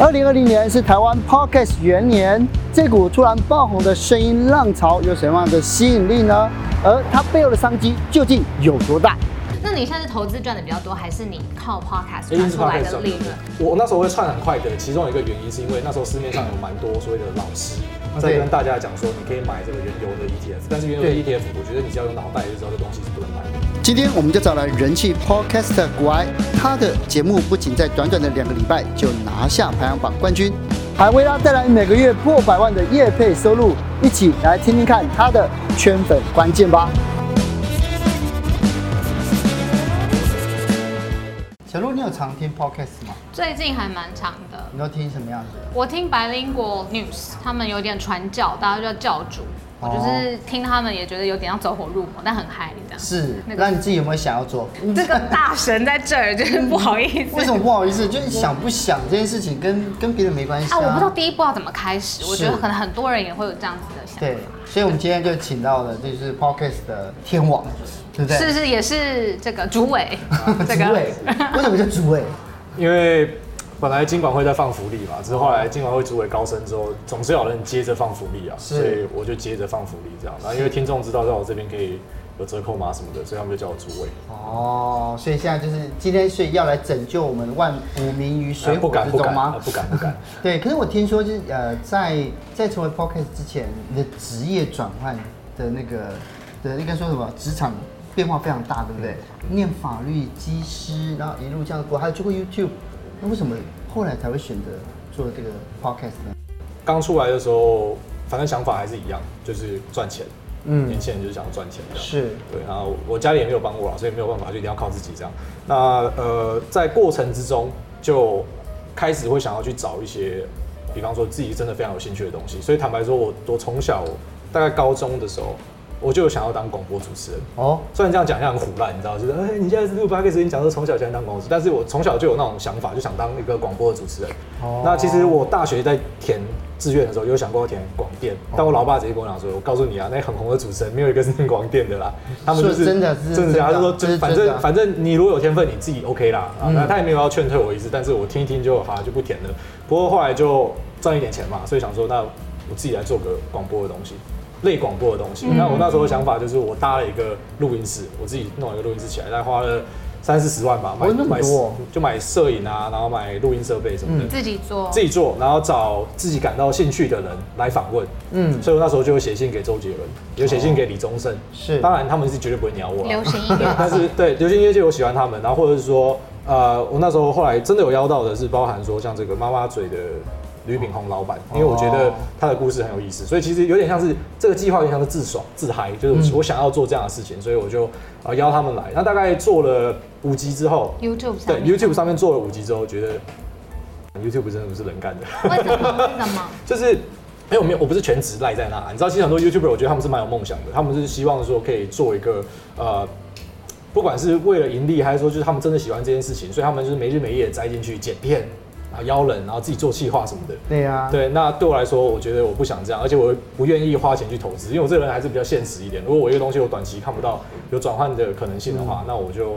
二零二零年是台湾 Podcast 元年，这股突然爆红的声音浪潮有什么样的吸引力呢？而它背后的商机究竟有多大？那你现在是投资赚的比较多，还是你靠 Podcast 赚出来的利润？我那时候会窜很快的，其中一个原因是因为那时候市面上有蛮多所谓的老师在跟大家讲说，你可以买这个原油的 ETF，但是原油的 ETF，我觉得你只要有脑袋就知道这东西是不能买的。今天我们就找来人气 Podcaster 股癌，他的节目不仅在短短的两个礼拜就拿下排行榜冠军，还为他带来每个月破百万的业配收入。一起来听听看他的圈粉关键吧。小鹿，你有常听 Podcast 吗？最近还蛮长的。你都听什么样子？我听白灵果 News，他们有点传教，大家叫教主。我就是听他们也觉得有点要走火入魔，但很嗨这样。是，那你自己有没有想要做？这个大神在这儿，就是不好意思。为什么不好意思？就是想不想这件事情跟跟别人没关系啊，啊。我不知道第一步要怎么开始，我觉得可能很多人也会有这样子的想法。对，所以我们今天就请到了就是 Podcast 的天王，对不对？是是，也是这个主委。这个主委，为什么叫主委？因为。本来金管会在放福利嘛，只是后来金管会主委高升之后，总是有人接着放福利啊，所以我就接着放福利这样。然后因为听众知道在我这边可以有折扣码什么的，所以他们就叫我主委。哦，所以现在就是今天，所以要来拯救我们万古名于水火之中吗？不敢不敢。不敢不敢 对，可是我听说就是呃，在在成为 Podcast 之前，你的职业转换的那个的应该说什么职场变化非常大，对不对？嗯、念法律、技师，然后一路这样过，还有做过 YouTube。那为什么后来才会选择做这个 podcast 呢？刚出来的时候，反正想法还是一样，就是赚钱。嗯，年轻人就是想要赚钱这样。是。对，然后我家里也没有帮我了，所以没有办法，就一定要靠自己这样。那呃，在过程之中就开始会想要去找一些，比方说自己真的非常有兴趣的东西。所以坦白说，我我从小大概高中的时候。我就想要当广播主持人哦，虽然这样讲一下很胡乱，你知道，就是哎、欸，你现在是录八个时间讲说从小想当广播，但是我从小就有那种想法，就想当一个广播的主持人。哦，那其实我大学在填志愿的时候，有想过要填广电，但我老爸直接跟我讲说，我告诉你啊，那很红的主持人没有一个是念广电的啦，他们就是真的是真的，他就说就反正反正你如果有天分，你自己 OK 啦。啊，那他也没有要劝退我一次，但是我听一听就好就不填了。不过后来就赚一点钱嘛，所以想说那我自己来做个广播的东西。类广播的东西，那我那时候的想法就是，我搭了一个录音室，我自己弄了一个录音室起来，大概花了三四十万吧，买买就买摄影啊，然后买录音设备什么的，自己做，自己做，然后找自己感到兴趣的人来访问，嗯，所以我那时候就有写信给周杰伦，有写信给李宗盛，是，当然他们是绝对不会鸟我，流行音乐，但是对流行音乐界我喜欢他们，然后或者是说，呃，我那时候后来真的有邀到的是包含说像这个妈妈嘴的。吕炳宏老板，因为我觉得他的故事很有意思，所以其实有点像是这个计划，有点像是自爽自嗨，就是我想要做这样的事情，所以我就啊邀他们来。那大概做了五集之后，YouTube 对 YouTube 上面做了五集之后，觉得 YouTube 真的不是人干的。为什么？为什么？就是因为我没有，我不是全职赖在那。你知道，其实很多 YouTuber，我觉得他们是蛮有梦想的，他们是希望说可以做一个呃，不管是为了盈利，还是说就是他们真的喜欢这件事情，所以他们就是没日没夜栽进去剪片。啊，邀人，然后自己做企划什么的。对呀、啊，对，那对我来说，我觉得我不想这样，而且我不愿意花钱去投资，因为我这个人还是比较现实一点。如果我一个东西我短期看不到有转换的可能性的话，嗯、那我就。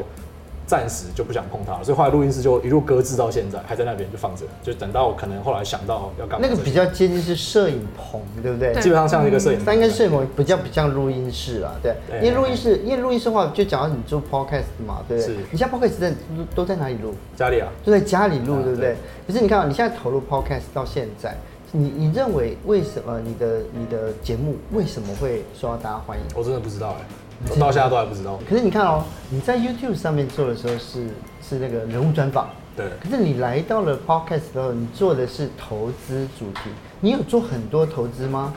暂时就不想碰它了，所以后来录音室就一路搁置到现在，还在那边就放着，就等到可能后来想到要干嘛。那个比较接近是摄影棚，对不对？基本上像一个摄影棚，三个摄影棚比较不像录音室啊，对。因为录音室，因为录音室的话，就讲到你做 podcast 嘛，对不对？是。你现在 podcast 在都在哪里录？家里啊，就在家里录，对不对？可是你看，你现在投入 podcast 到现在，你你认为为什么你的你的节目为什么会受到大家欢迎？我真的不知道哎。我到现在都还不知道。可是你看哦，你在 YouTube 上面做的时候是是那个人物专访，对。可是你来到了 Podcast 的时候，你做的是投资主题。你有做很多投资吗？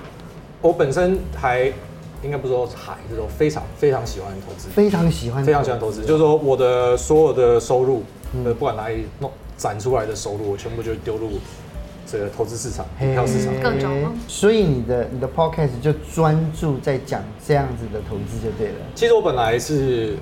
我本身还应该不说还，就是说非常非常喜欢投资，非常喜欢，非常喜欢投资。就是说我的所有的收入，呃，不管哪里弄攒出来的收入，我全部就丢入。这个投资市场、股票市场各种，所以你的你的 podcast 就专注在讲这样子的投资就对了。其实我本来是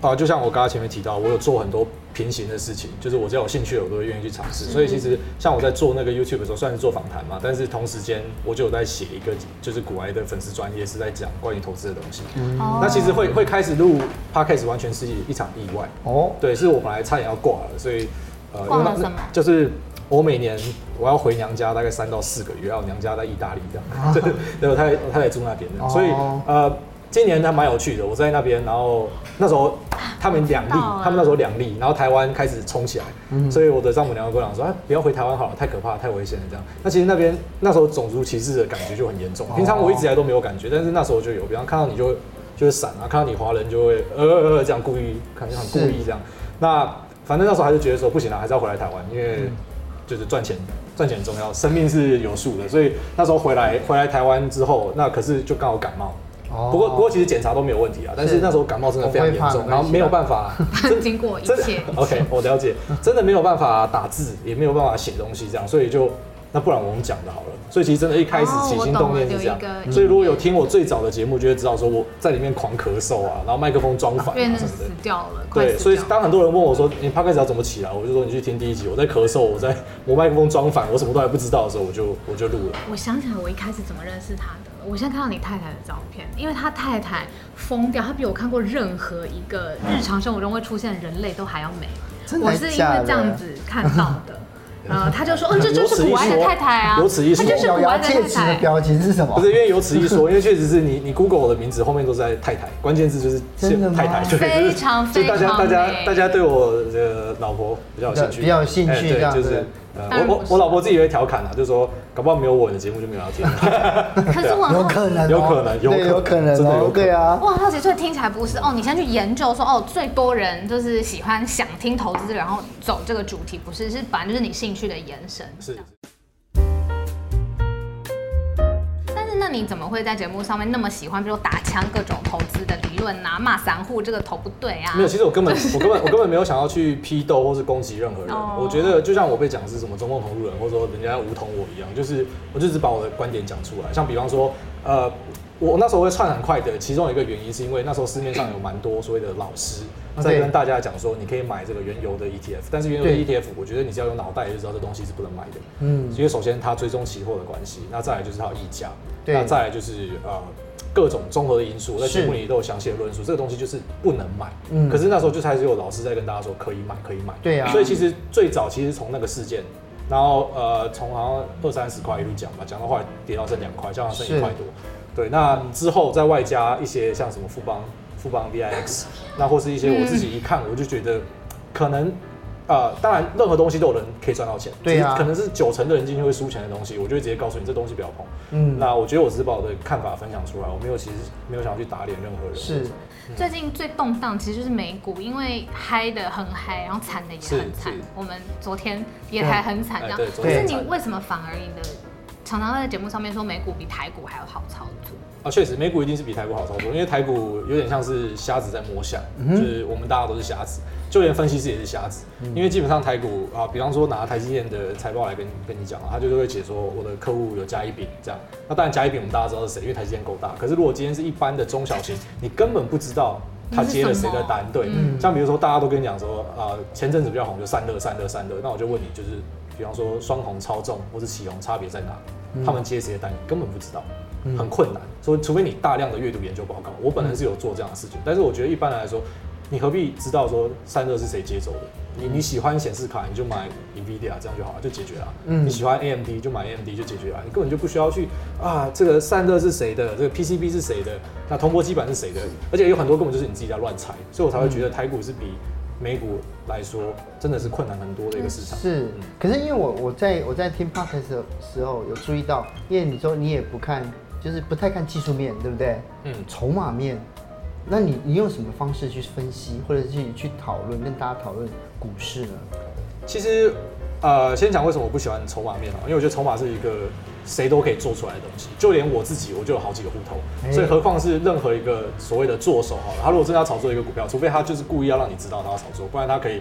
啊，就像我刚刚前面提到，我有做很多平行的事情，就是我只要有兴趣的，我都会愿意去尝试。所以其实像我在做那个 YouTube 的时候，算是做访谈嘛，但是同时间我就有在写一个，就是古埃的粉丝专业是在讲关于投资的东西。嗯，那其实会会开始录 podcast 完全是一场意外。哦，对，是我本来差点要挂了，所以呃，挂了什么？就是。我每年我要回娘家大概三到四个月，然后娘家在意大利这样，对，对，我太太太太住那边的，所以呃。今年还蛮有趣的，我在那边，然后那时候他们两例，啊、他们那时候两例，然后台湾开始冲起来，嗯、所以我的丈母娘跟我讲说，哎，不要回台湾好了，太可怕，太危险了这样。那其实那边那时候种族歧视的感觉就很严重，平常我一直以来都没有感觉，但是那时候就有，比方看到你就就是闪啊，看到你华人就会呃呃呃这样故意，很故意这样。那反正那时候还是觉得说不行了，还是要回来台湾，因为就是赚钱赚钱很重要，生命是有数的，所以那时候回来回来台湾之后，那可是就刚好感冒。不过，不过其实检查都没有问题啊，但是那时候感冒真的非常严重，然后没有办法，真经过一切，OK，我了解，真的没有办法打字，也没有办法写东西，这样，所以就。那不然我们讲的好了，所以其实真的，一开始起心动念是这样。所以如果有听我最早的节目，就会知道说我在里面狂咳嗽啊，然后麦克风装反啊什么的。死掉了。对，所以当很多人问我说你 Podcast 要怎么起来，我就说你去听第一集，我在咳嗽，我在我麦克风装反，我什么都还不知道的时候，我就我就录了。我想起来我一开始怎么认识他的，我现在看到你太太的照片，因为他太太疯掉，他比我看过任何一个日常生活中会出现的人类都还要美。我是因为这样子看到的。呃，他就说，嗯，这就是古埃的太太啊，有此一说。他就是古埃的太太。的标题是什么？不是因为有此一说，因为确实是你，你 Google 我的名字后面都是在太太，关键字就是太太，非常 非常就大家大家大家对我的老婆比较有兴趣，比较有兴趣，对，就是。我我我老婆自己也会调侃啊，就是说，搞不好没有我的节目就没有要听。可是我有可能，有可能，有有可能，真的有对啊。哇，好奇，所以听起来不是哦，你先去研究说哦，最多人就是喜欢想听投资，然后走这个主题，不是，是反正就是你兴趣的延伸。是。那你怎么会在节目上面那么喜欢，比如打枪各种投资的理论啊，骂散户这个投不对啊？没有，其实我根本 我根本我根本没有想要去批斗或是攻击任何人。Oh. 我觉得就像我被讲是什么中共同路人，或者说人家梧桐我一样，就是我就只把我的观点讲出来。像比方说，呃，我那时候会窜很快的，其中一个原因是因为那时候市面上有蛮多所谓的老师。在跟大家讲说，你可以买这个原油的 ETF，但是原油的 ETF，我觉得你只要有脑袋就知道这东西是不能买的。嗯，因为首先它追踪期货的关系，那再来就是它有溢价，那再来就是呃各种综合的因素，在节目里都有详细的论述，是这个东西就是不能买。嗯，可是那时候就还是有老师在跟大家说可以买，可以买。对呀、啊。所以其实最早其实从那个事件，然后呃从好像二三十块一路讲吧，讲到后来跌到剩两块，加上剩一块多。是对，那之后再外加一些像什么富邦。富邦 VIX，那或是一些我自己一看我就觉得，可能，呃，当然任何东西都有人可以赚到钱，对啊，可能是九成的人进去会输钱的东西，我就会直接告诉你这东西不要碰。嗯，那我觉得我只是把我的看法分享出来，我没有其实没有想要去打脸任何人。是，最近最动荡其实就是美股，因为嗨的很嗨，然后惨的也很惨。我们昨天也还很惨，这样。可是你为什么反而你的常常在节目上面说美股比台股还要好操作？啊，确实，美股一定是比台股好操作，因为台股有点像是瞎子在摸象，嗯、就是我们大家都是瞎子，就连分析师也是瞎子。嗯、因为基本上台股啊，比方说拿台积电的财报来跟跟你讲啊，他就是会解说我的客户有加一丙这样。那当然加一丙我们大家知道是谁，因为台积电够大。可是如果今天是一般的中小型，你根本不知道他接了谁的单。对，嗯、像比如说大家都跟你讲说啊，前阵子比较红就散热、散热、散热，那我就问你，就是比方说双红、超重或是起红差别在哪？嗯、他们接谁的单，你根本不知道。很困难，所以除非你大量的阅读研究报告，我本来是有做这样的事情，但是我觉得一般来说，你何必知道说散热是谁接走的？你你喜欢显示卡，你就买 NVIDIA 这样就好了，就解决了。嗯，你喜欢 AMD 就买 AMD 就解决了，你根本就不需要去啊，这个散热是谁的？这个 PCB 是谁的？那铜箔基板是谁的？而且有很多根本就是你自己在乱猜，所以我才会觉得台股是比美股来说真的是困难很多的一个市场。是，可是因为我我在我在听 Podcast 的时候有注意到，因为你说你也不看。就是不太看技术面对不对？嗯，筹码面，那你你用什么方式去分析，或者是去去讨论，跟大家讨论股市呢？其实，呃，先讲为什么我不喜欢筹码面啊？因为我觉得筹码是一个谁都可以做出来的东西，就连我自己我就有好几个户头，所以何况是任何一个所谓的做手哈，他如果真的要炒作一个股票，除非他就是故意要让你知道他要炒作，不然他可以。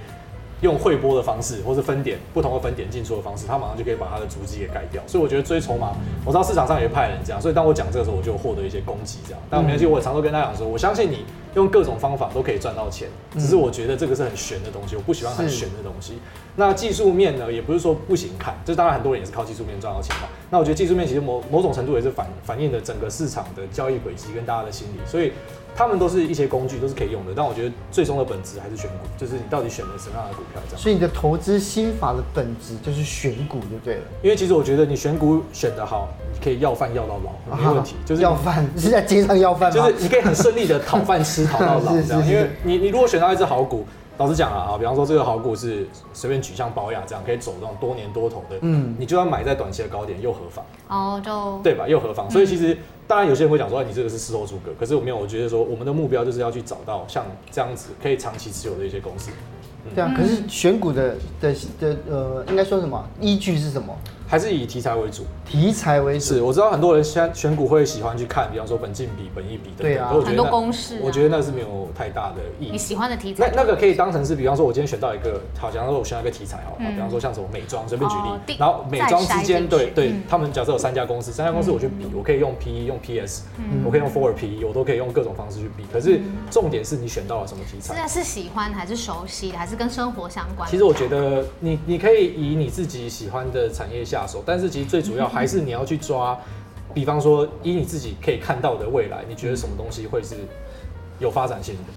用汇波的方式，或是分点不同的分点进出的方式，他马上就可以把他的足迹给盖掉。所以我觉得追筹码，我知道市场上也派人这样，所以当我讲这个时候，我就获得一些攻击这样。但没关系，我常都跟大家讲说，我相信你用各种方法都可以赚到钱。只是我觉得这个是很玄的东西，我不喜欢很玄的东西。那技术面呢，也不是说不行看，这当然很多人也是靠技术面赚到钱嘛。那我觉得技术面其实某某种程度也是反反映了整个市场的交易轨迹跟大家的心理，所以。他们都是一些工具，都是可以用的，但我觉得最终的本质还是选股，就是你到底选了什么样的股票这样。所以你的投资心法的本质就是选股就对了。因为其实我觉得你选股选得好，你可以要饭要到老，没问题。就是要饭是在街上要饭吗？就是你可以很顺利的讨饭吃，讨到老 这样。因为你你如果选到一只好股。老实讲啊，啊，比方说这个好股是随便举，像保雅这样可以走这种多年多头的，嗯，你就算买在短期的高点又何妨？哦，就对吧？又何妨？所以其实当然有些人会讲说，你这个是事后诸葛，可是我没有，我觉得说我们的目标就是要去找到像这样子可以长期持有的一些公司。嗯、对啊，可是选股的的的呃，应该说什么依据是什么？还是以题材为主，题材为主。是，我知道很多人现在选股会喜欢去看，比方说本金比、本益比等等。对啊，很多公式。我觉得那是没有太大的意义。你喜欢的题材，那那个可以当成是，比方说，我今天选到一个，好，假如说我选到一个题材，好，比方说像什么美妆，随便举例。然后美妆之间，对对，他们假设有三家公司，三家公司我去比，我可以用 PE，用 PS，我可以用 Forward PE，我都可以用各种方式去比。可是重点是你选到了什么题材？现在是喜欢还是熟悉，还是跟生活相关？其实我觉得你你可以以你自己喜欢的产业下下手，但是其实最主要还是你要去抓，比方说以你自己可以看到的未来，你觉得什么东西会是有发展性的？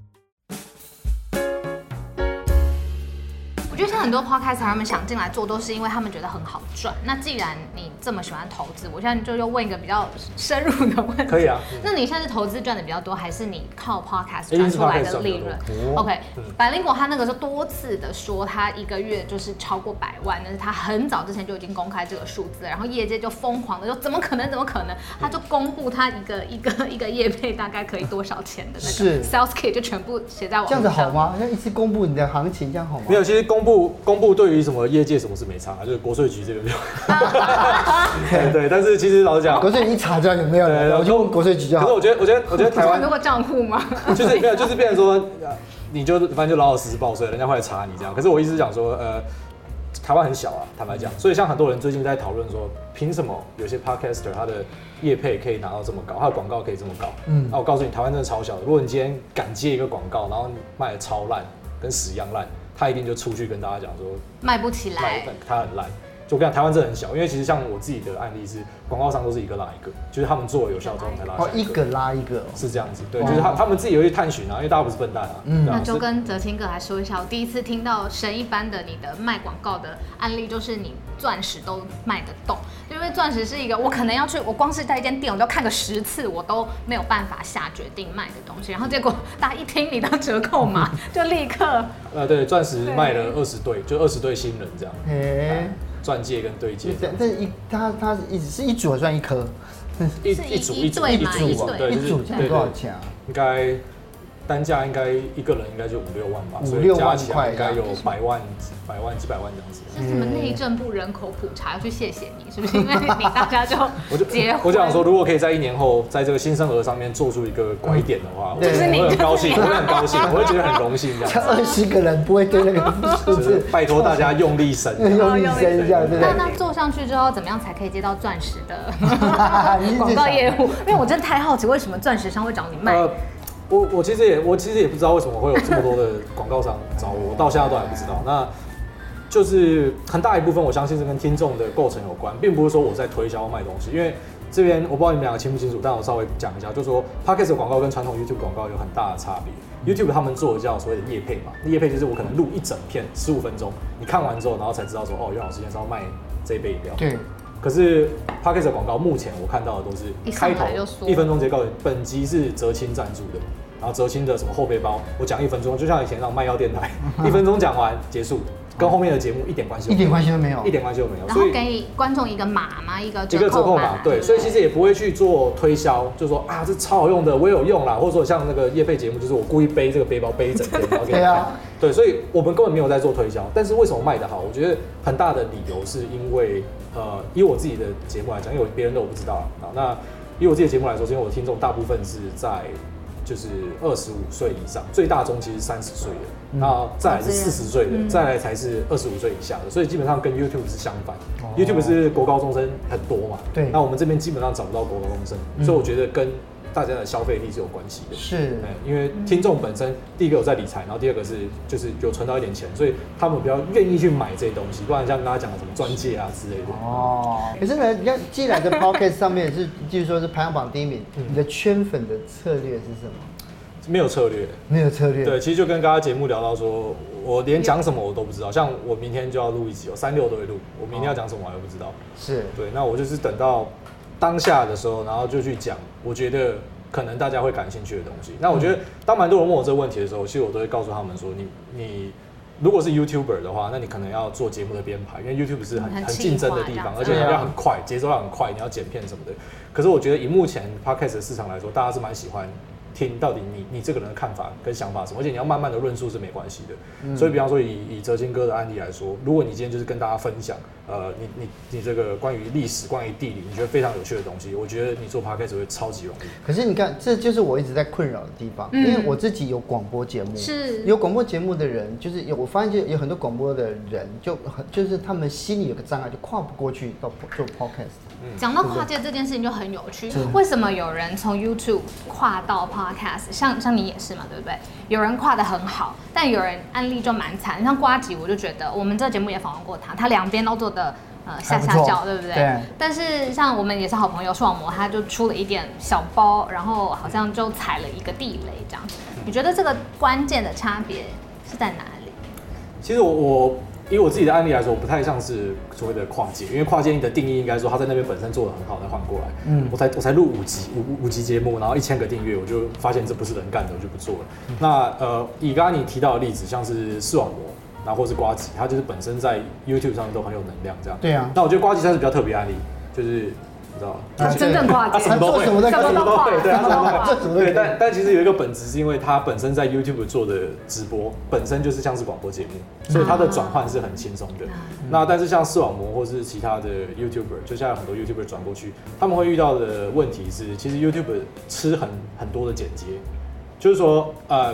很多 podcast 他们想进来做，都是因为他们觉得很好赚。那既然你这么喜欢投资，我现在就又问一个比较深入的问题。可以啊。那你现在是投资赚的比较多，还是你靠 podcast 赚出来的利润？OK，百灵果他那个时候多次的说，他一个月就是超过百万，但是他很早之前就已经公开这个数字，然后业界就疯狂的说，怎么可能？怎么可能？他就公布他一个一个一个业配大概可以多少钱的那个 sales kit 就全部写在网上。这样子好吗？那一次公布你的行情，这样好吗？没有，其实公布。公布对于什么业界什么是没差，就是国税局这边没有。对 对，但是其实老实讲，国税局一查就有没有了，我就问国税局就好。可是我觉得，我觉得，我觉得台湾很多个账户吗？就是没有，就是变成说，你就反正就老老实实报税，人家会来查你这样。可是我意思是讲说，呃，台湾很小啊，坦白讲，所以像很多人最近在讨论说，凭什么有些 podcaster 他的业配可以拿到这么高，他的广告可以这么高？嗯，那我告诉你，台湾真的超小的。如果你今天敢接一个广告，然后卖的超烂，跟屎一样烂。他一定就出去跟大家讲说卖不起来，他很烂。就我跟你讲，台湾真的很小，因为其实像我自己的案例是，广告商都是一个拉一个，就是他们做了有效之后才拉。哦，一个拉一个，是这样子。对，就是他他们自己有去探寻啊，因为大家不是笨蛋啊。嗯。那就跟泽清哥来说一下，我第一次听到神一般的你的卖广告的案例，就是你钻石都卖得动，因为钻石是一个我可能要去，我光是在一间店，我都看个十次，我都没有办法下决定卖的东西。然后结果大家一听你的折扣码，就立刻。呃，对，钻石卖了二十对，就二十对新人这样。哎。钻戒跟对戒，这一它它一是一组还算一颗？一一组一组一组对，一组这样多少钱啊？应该。单价应该一个人应该就五六万吧，五六万块应该有百万、百万几百万这样子。是什么内政部人口普查要去谢谢你，是不是？因为你大家就 我就结婚，我就想说，如果可以在一年后，在这个新生儿上面做出一个拐点的话，我会很高兴，我会很高兴，我会觉得很荣幸这样。二十个人不会对那个数字，拜托大家用力生，用力生一下，对不对？那那做上去之后，怎么样才可以接到钻石的广告业务？因为我真的太好奇，为什么钻石商会找你卖？我我其实也我其实也不知道为什么会有这么多的 广告商找我，我到现在都还不知道。那就是很大一部分，我相信是跟听众的构成有关，并不是说我在推销卖东西。因为这边我不知道你们两个清不清楚，但我稍微讲一下，就是说 Podcast 广告跟传统 YouTube 广告有很大的差别。YouTube 他们做的叫所谓的夜配嘛，夜配就是我可能录一整片十五分钟，你看完之后，然后才知道说哦，袁老师今天是要卖这一杯饮料。对。可是 Podcast 的广告目前我看到的都是开头一分钟直接告诉你，本集是哲青赞助的。然后哲青的什么后背包，我讲一分钟，就像以前那种卖药电台，一分钟讲完结束，跟后面的节目一点关系，一点关系都没有，一点关系都没有。然后给观众一个码嘛？一个一个折扣码，对，所以其实也不会去做推销，就说啊这超好用的，我也有用啦，或者说像那个夜配节目，就是我故意背这个背包背一整天，然后给你 看。对，所以我们根本没有在做推销，但是为什么卖得好？我觉得很大的理由是因为呃，以我自己的节目来讲，因为别人的我不知道啊。那以我自己的节目来说，是因为我的听众大部分是在。就是二十五岁以上，最大中其实三十岁的，然后再来是四十岁的，再来才是二十五岁以下的，所以基本上跟 YouTube 是相反。YouTube 是国高中生很多嘛，对，那我们这边基本上找不到国高中生，所以我觉得跟大家的消费力是有关系的。是，哎因为听众本身第一个有在理财，然后第二个是就是有存到一点钱，所以他们比较愿意去买这些东西。不然像刚才讲的什么钻戒啊之类的。哦，可是呢，你看既然的 Podcast 上面是，就是说是排行榜第一名，你的圈粉的策略是什么？没有策略，没有策略。对，其实就跟刚刚节目聊到说，我连讲什么我都不知道。像我明天就要录一集，我三六都会录，我明天要讲什么我还不知道。是对，那我就是等到当下的时候，然后就去讲，我觉得可能大家会感兴趣的东西。那我觉得，当蛮多人问我这个问题的时候，其实我都会告诉他们说，你你如果是 YouTuber 的话，那你可能要做节目的编排，因为 YouTube 是很很竞争的地方，而且要很快，节奏要很快，你要剪片什么的。可是我觉得以目前 Podcast 的市场来说，大家是蛮喜欢。听到底你你这个人的看法跟想法什么，而且你要慢慢的论述是没关系的。嗯、所以比方说以以哲金哥的案例来说，如果你今天就是跟大家分享，呃，你你你这个关于历史、关于地理，你觉得非常有趣的东西，我觉得你做 podcast 会超级容易。可是你看，这就是我一直在困扰的地方，嗯、因为我自己有广播节目，是有广播节目的人，就是有我发现就有很多广播的人就很就是他们心里有个障碍，就跨不过去到做 podcast。讲到跨界这件事情就很有趣，为什么有人从 YouTube 跨到 Podcast？像像你也是嘛，对不对？有人跨得很好，但有人案例就蛮惨。像瓜吉，我就觉得我们这节目也访问过他，他两边都做的呃下下脚，对不对？对。但是像我们也是好朋友，视网膜他就出了一点小包，然后好像就踩了一个地雷这样。你觉得这个关键的差别是在哪里？其实我我。以我自己的案例来说，我不太像是所谓的跨界，因为跨界的定义应该说他在那边本身做的很好，再换过来。嗯，我才我才录五集五五集节目，然后一千个订阅，我就发现这不是人干的，我就不做了。嗯、那呃，以刚刚你提到的例子，像是视网膜，然后或是瓜吉，他就是本身在 YouTube 上面都很有能量，这样。对啊。那我觉得瓜吉算是比较特别案例，就是。他真正跨界，他什么都会，什么？都会，对，他什么？都会。对，但但其实有一个本质，是因为他本身在 YouTube 做的直播，本身就是像是广播节目，所以他的转换是很轻松的。那但是像视网膜或是其他的 YouTuber，就像很多 YouTuber 转过去，他们会遇到的问题是，其实 YouTuber 吃很很多的剪接，就是说，呃，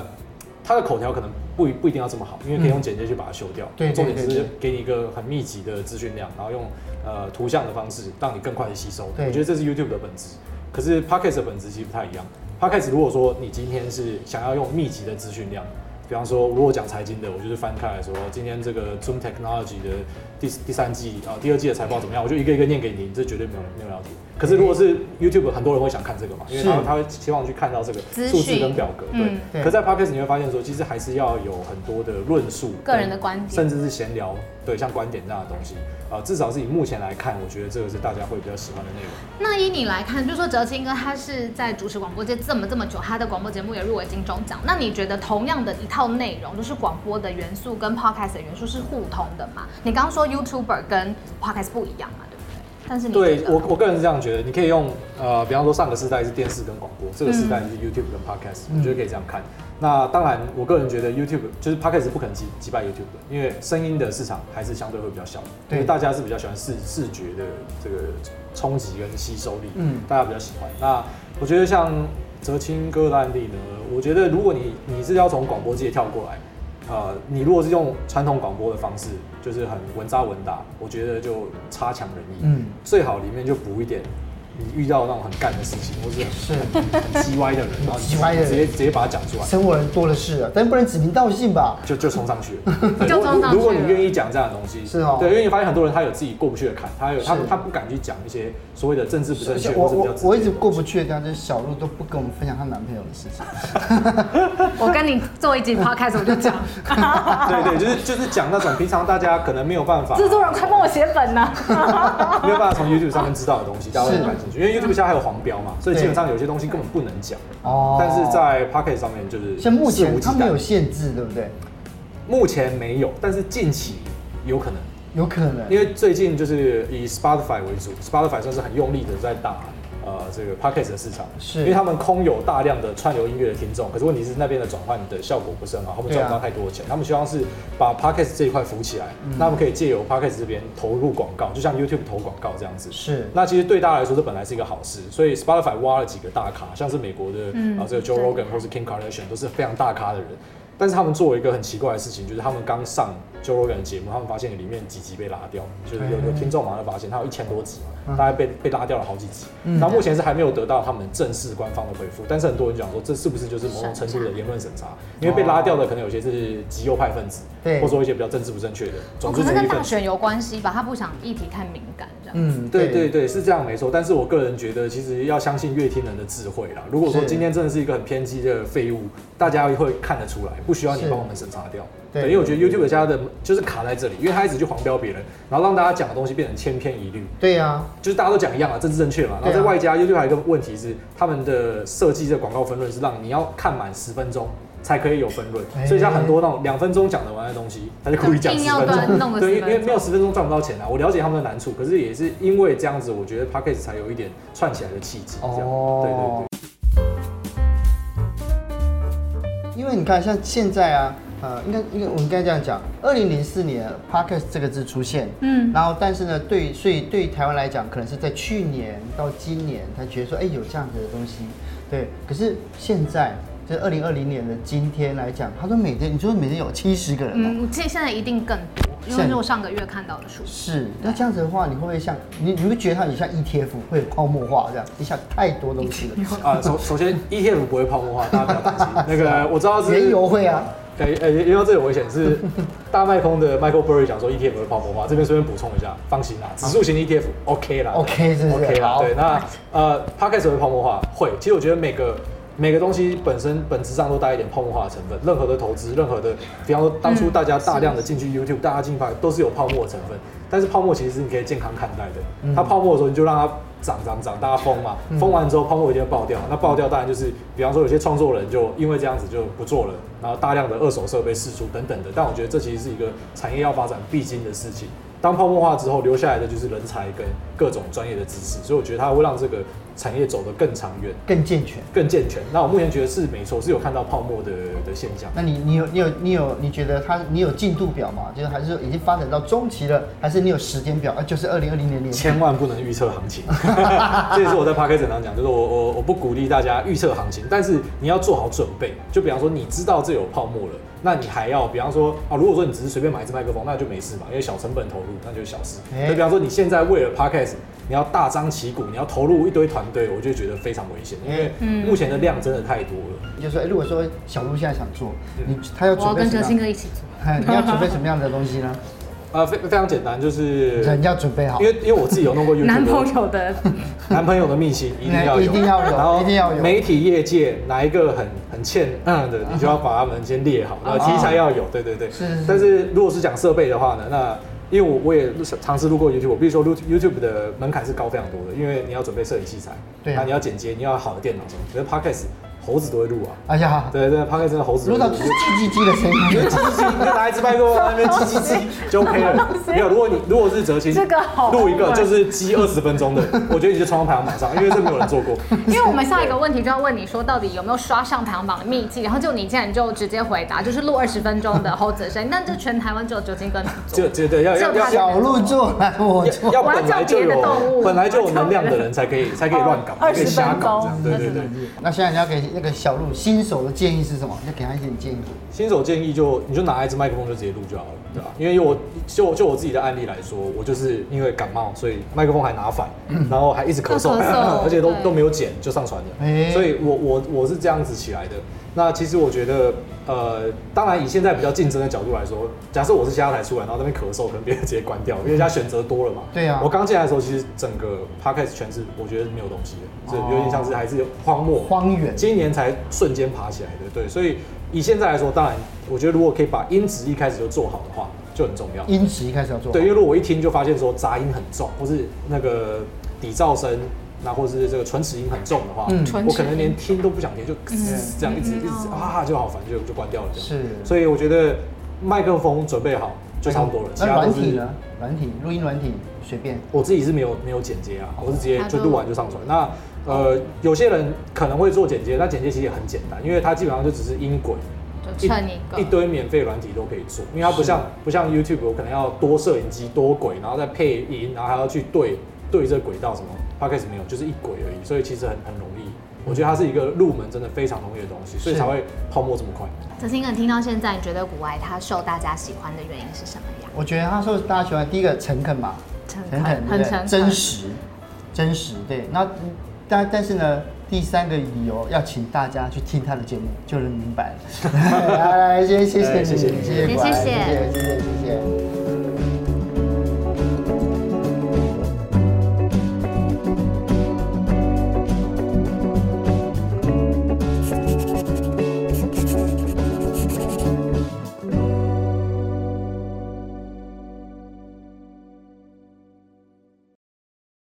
他的口条可能。不一不一定要这么好，因为可以用剪接去把它修掉。对，重点是给你一个很密集的资讯量，然后用呃图像的方式让你更快的吸收。我觉得这是 YouTube 的本质。可是 Podcast 的本质其实不太一样。Podcast 如果说你今天是想要用密集的资讯量，比方说如果讲财经的，我就是翻开来说今天这个 Zoom Technology 的第第三季啊、呃、第二季的财报怎么样，我就一个一个念给你，这绝对没有没有问题。可是如果是 YouTube，很多人会想看这个嘛，因为他他会希望去看到这个数字跟表格，对。可在 Podcast 你会发现说，其实还是要有很多的论述、个人的观点，甚至是闲聊，对，像观点这样的东西，啊，至少是以目前来看，我觉得这个是大家会比较喜欢的内容。那以你来看，就说哲青哥他是在主持广播界这么这么久，他的广播节目也入围金钟奖。那你觉得同样的一套内容，就是广播的元素跟 Podcast 的元素是互通的吗？你刚刚说 YouTuber 跟 Podcast 不一样嘛？但是对我我个人是这样觉得，你可以用呃，比方说上个时代是电视跟广播，这个时代是 YouTube 跟 Podcast，我觉得可以这样看。那当然，我个人觉得 YouTube 就是 Podcast 不可能击击败 YouTube 的，因为声音的市场还是相对会比较小，因为大家是比较喜欢视视觉的这个冲击跟吸收力，嗯，大家比较喜欢。那我觉得像泽清哥的案例呢，我觉得如果你你是要从广播界跳过来。呃，你如果是用传统广播的方式，就是很稳扎稳打，我觉得就差强人意。嗯，最好里面就补一点。你遇到那种很干的事情，或是很很叽歪的人，然后叽歪的直接直接把它讲出来。生活人多的是啊，但不能指名道姓吧？就就冲上去。就冲上去。如果你愿意讲这样的东西，是哦。对，因为你发现很多人他有自己过不去的坎，他有他他不敢去讲一些所谓的政治不正确。我我我一直过不去的，就是小路都不跟我们分享她男朋友的事情。我跟你做一集 podcast 我就讲。对对，就是就是讲那种平常大家可能没有办法。制作人快帮我写本呐！没有办法从 YouTube 上面知道的东西，大家会很感兴趣，因为 YouTube 现在还有。黄标嘛，所以基本上有些东西根本不能讲。哦，但是在 Podcast 上面就是像目前它没有限制，对不对？目前没有，但是近期有可能，有可能，因为最近就是以 Spotify 为主，Spotify 算是很用力的在打。呃，这个 Podcast 的市场，是因为他们空有大量的串流音乐的听众，可是问题是那边的转换的效果不是很好，他们赚不到太多的钱。啊、他们希望是把 Podcast 这一块扶起来，嗯、那他们可以借由 Podcast 这边投入广告，就像 YouTube 投广告这样子。是，那其实对大家来说，这本来是一个好事。所以 Spotify 挖了几个大咖，像是美国的啊、嗯呃，这个 Joe Rogan 或是 Kim Kardashian 都是非常大咖的人。但是他们做了一个很奇怪的事情，就是他们刚上 Joe Rogan 的节目，他们发现里面几集被拉掉，就是有有听众马上发现他有一千多集嘛，大概被被拉掉了好几集。那、嗯、目前是还没有得到他们正式官方的回复，但是很多人讲说这是不是就是某种程度的言论审查？因为被拉掉的可能有些是极右派分子，对，或者说一些比较政治不正确的。总之，可能跟大选有关系吧，他不想议题太敏感这样。嗯，对对对，是这样没错。但是我个人觉得，其实要相信乐听人的智慧啦。如果说今天真的是一个很偏激的废物，大家会看得出来。不需要你帮我们审查掉，对，因为我觉得 YouTube 家的就是卡在这里，因为他一直去黄标别人，然后让大家讲的东西变成千篇一律。对呀，就是大家都讲一样啊，政治正确嘛。然后在外加 YouTube 还有一个问题是，他们的设计这个广告分论是让你要看满十分钟才可以有分润，所以像很多那种两分钟讲得完的东西，他就故意讲十分钟，对，因为没有十分钟赚不到钱啊。我了解他们的难处，可是也是因为这样子，我觉得 p a c k a g e 才有一点串起来的气质。哦，对对对。因为你看，像现在啊，呃，应该应该我们刚才这样讲，二零零四年 parkas 这个字出现，嗯，然后但是呢，对，所以对于台湾来讲，可能是在去年到今年才觉得说，哎，有这样子的东西，对。可是现在，就二零二零年的今天来讲，他说每天，你说每天有七十个人，嗯，这现在一定更多。因为是我上个月看到的数是，那这样子的话，你会不会像你？你会觉得它很像 ETF 会泡沫化这样？一下太多东西了 啊！首首先 ETF 不会泡沫化，大家不要担心。那个我知道是原油会啊。哎哎，因为这有危险，是 大麦空的 Michael Burry 讲说 ETF 会泡沫化。这边顺便补充一下，放心啦，指数型 ETF OK 啦，OK 是 OK 啦。对，那呃，Podcast 会泡沫化会。其实我觉得每个。每个东西本身本质上都带一点泡沫化的成分，任何的投资，任何的，比方说当初大家大量的进去 YouTube，大家进去都是有泡沫的成分。但是泡沫其实是你可以健康看待的。它泡沫的时候，你就让它涨涨涨，大家疯嘛，疯完之后泡沫一定会爆掉。那爆掉当然就是，比方说有些创作人就因为这样子就不做了，然后大量的二手设备释出等等的。但我觉得这其实是一个产业要发展必经的事情。当泡沫化之后，留下来的就是人才跟各种专业的知识，所以我觉得它会让这个。产业走得更长远、更健全、更健全。那我目前觉得是没错，是有看到泡沫的的现象。那你你有你有你有你觉得它你有进度表吗？就是还是说已经发展到中期了，还是你有时间表？啊，就是二零二零年年。千万不能预测行情，这也是我在 Podcast 上讲，就是我我我不鼓励大家预测行情，但是你要做好准备。就比方说，你知道这有泡沫了。那你还要，比方说啊，如果说你只是随便买一支麦克风，那就没事嘛，因为小成本投入，那就是小事。就、欸、比方说你现在为了 Podcast，你要大张旗鼓，你要投入一堆团队，我就觉得非常危险，因为目前的量真的太多了。就是说，如果说小鹿现在想做，你他要准备什么？我跟哲新哥一起做。你要准备什么样的东西呢？呃，非非常简单，就是人要准备好，因为因为我自己有弄过 YouTube，男朋友的 男朋友的秘辛一定要有，一定要有，然后一定要有。媒体业界哪一个很很欠嗯的，你就要把他们先列好，然后题材要有，对对对。是。但是如果是讲设备的话呢，那因为我我也尝试录过 YouTube，我比如说录 YouTube 的门槛是高非常多的，因为你要准备摄影器材，对啊，你要剪接，你要好的电脑什么，可是 Podcast。猴子都会录啊！哎呀，对对，Podcast 真的猴子录到叽叽叽的声音，叽叽叽，你就拿一支麦克风在那边叽叽叽 就 OK 了。没有，如果你如果是哲青，这个好录一个就是叽二十分钟的，我觉得你就冲到排行榜上，因为这没有人做过。因为我们下一个问题就要问你说，到底有没有刷上排行榜的秘籍？然后就你竟然就直接回答，就是录二十分钟的猴子的声音。但这全台湾只有哲鑫跟你做，就就对，要要小鹿做，我做，要本来就有本来就有能量的人才可以才可以乱搞，可以瞎搞这样。对对对。那现在你要给那个小鹿新。手的建议是什么？要给他一点建议。新手建议就你就拿一支麦克风就直接录就好了，对吧？因为我就就我自己的案例来说，我就是因为感冒，所以麦克风还拿反，然后还一直咳嗽，而且都都没有剪就上传了。所以我我我是这样子起来的。那其实我觉得，呃，当然以现在比较竞争的角度来说，假设我是其他台出来，然后那边咳嗽，可能别人直接关掉，因为人家选择多了嘛。对呀。我刚进来的时候，其实整个 Podcast 全是我觉得是没有东西的，就有点像是还是荒漠、荒原。今年才瞬间爬起来的，对。所以以现在来说，当然我觉得如果可以把音质一开始就做好的话，就很重要。音质一开始要做好。对，因为如果我一听就发现说杂音很重，或是那个底噪声。那或者是这个唇齿音很重的话，嗯，我可能连听都不想听，就这样一直一直啊就好烦，就就关掉了这样。是，所以我觉得麦克风准备好就差不多了。那软体呢？软体录音软体随便。我自己是没有没有剪接啊，我是直接就录完就上传。那呃，有些人可能会做剪接，那剪接其实也很简单，因为它基本上就只是音轨，一一堆免费软体都可以做，因为它不像不像 YouTube，我可能要多摄影机多轨，然后再配音，然后还要去对对这轨道什么，它开始没有，就是一轨而已，所以其实很很容易，我觉得它是一个入门真的非常容易的东西，所以才会泡沫这么快。主持你听到现在，你觉得古外他受大家喜欢的原因是什么样？我觉得他受大家喜欢，第一个诚恳吧，诚恳，很诚，真实，真实，对。那但但是呢，第三个理由要请大家去听他的节目就能明白了。来来，先谢谢你，谢谢，谢谢，谢谢，谢谢。